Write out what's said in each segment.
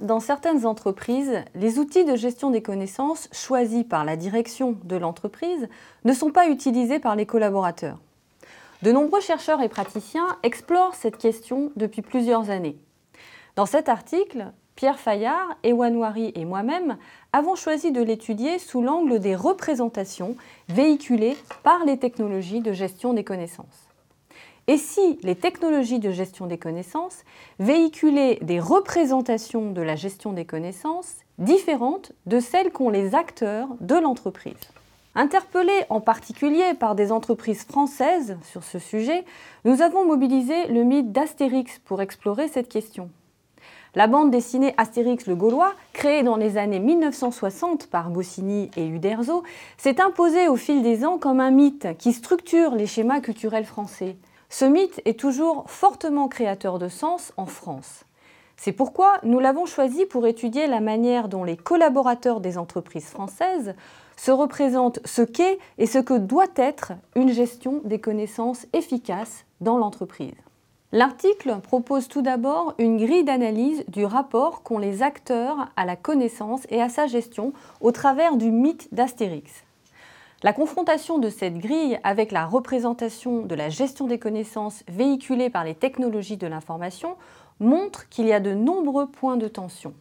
dans certaines entreprises, les outils de gestion des connaissances choisis par la direction de l'entreprise ne sont pas utilisés par les collaborateurs? De nombreux chercheurs et praticiens explorent cette question depuis plusieurs années. Dans cet article, Pierre Fayard, Ewan Wari et moi-même avons choisi de l'étudier sous l'angle des représentations véhiculées par les technologies de gestion des connaissances. Et si les technologies de gestion des connaissances véhiculaient des représentations de la gestion des connaissances différentes de celles qu'ont les acteurs de l'entreprise Interpellés en particulier par des entreprises françaises sur ce sujet, nous avons mobilisé le mythe d'Astérix pour explorer cette question. La bande dessinée Astérix le Gaulois, créée dans les années 1960 par Goscinny et Uderzo, s'est imposée au fil des ans comme un mythe qui structure les schémas culturels français. Ce mythe est toujours fortement créateur de sens en France. C'est pourquoi nous l'avons choisi pour étudier la manière dont les collaborateurs des entreprises françaises se représente ce qu'est et ce que doit être une gestion des connaissances efficace dans l'entreprise. L'article propose tout d'abord une grille d'analyse du rapport qu'ont les acteurs à la connaissance et à sa gestion au travers du mythe d'Astérix. La confrontation de cette grille avec la représentation de la gestion des connaissances véhiculée par les technologies de l'information montre qu'il y a de nombreux points de tension.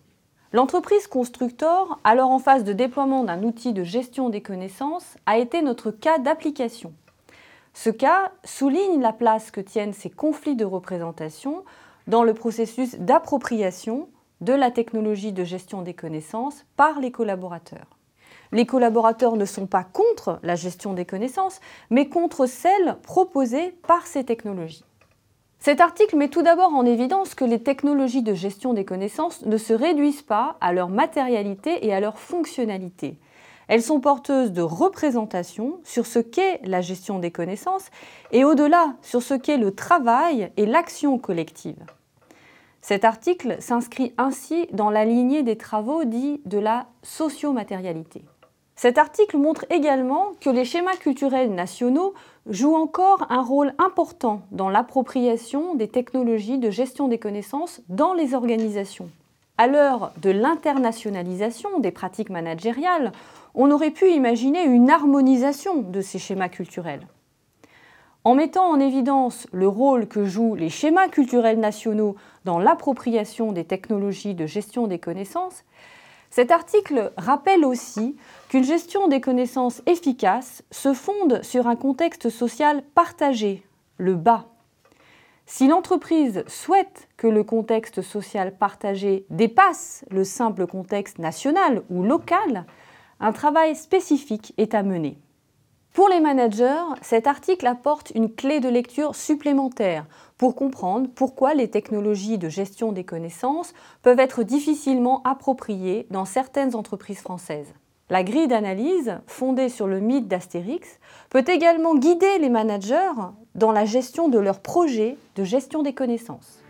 L'entreprise Constructor, alors en phase de déploiement d'un outil de gestion des connaissances, a été notre cas d'application. Ce cas souligne la place que tiennent ces conflits de représentation dans le processus d'appropriation de la technologie de gestion des connaissances par les collaborateurs. Les collaborateurs ne sont pas contre la gestion des connaissances, mais contre celle proposée par ces technologies. Cet article met tout d'abord en évidence que les technologies de gestion des connaissances ne se réduisent pas à leur matérialité et à leur fonctionnalité. Elles sont porteuses de représentations sur ce qu'est la gestion des connaissances et au-delà sur ce qu'est le travail et l'action collective. Cet article s'inscrit ainsi dans la lignée des travaux dits de la sociomatérialité. Cet article montre également que les schémas culturels nationaux jouent encore un rôle important dans l'appropriation des technologies de gestion des connaissances dans les organisations. À l'heure de l'internationalisation des pratiques managériales, on aurait pu imaginer une harmonisation de ces schémas culturels. En mettant en évidence le rôle que jouent les schémas culturels nationaux dans l'appropriation des technologies de gestion des connaissances, cet article rappelle aussi qu'une gestion des connaissances efficace se fonde sur un contexte social partagé, le bas. Si l'entreprise souhaite que le contexte social partagé dépasse le simple contexte national ou local, un travail spécifique est à mener. Pour les managers, cet article apporte une clé de lecture supplémentaire pour comprendre pourquoi les technologies de gestion des connaissances peuvent être difficilement appropriées dans certaines entreprises françaises. La grille d'analyse, fondée sur le mythe d'Astérix, peut également guider les managers dans la gestion de leurs projets de gestion des connaissances.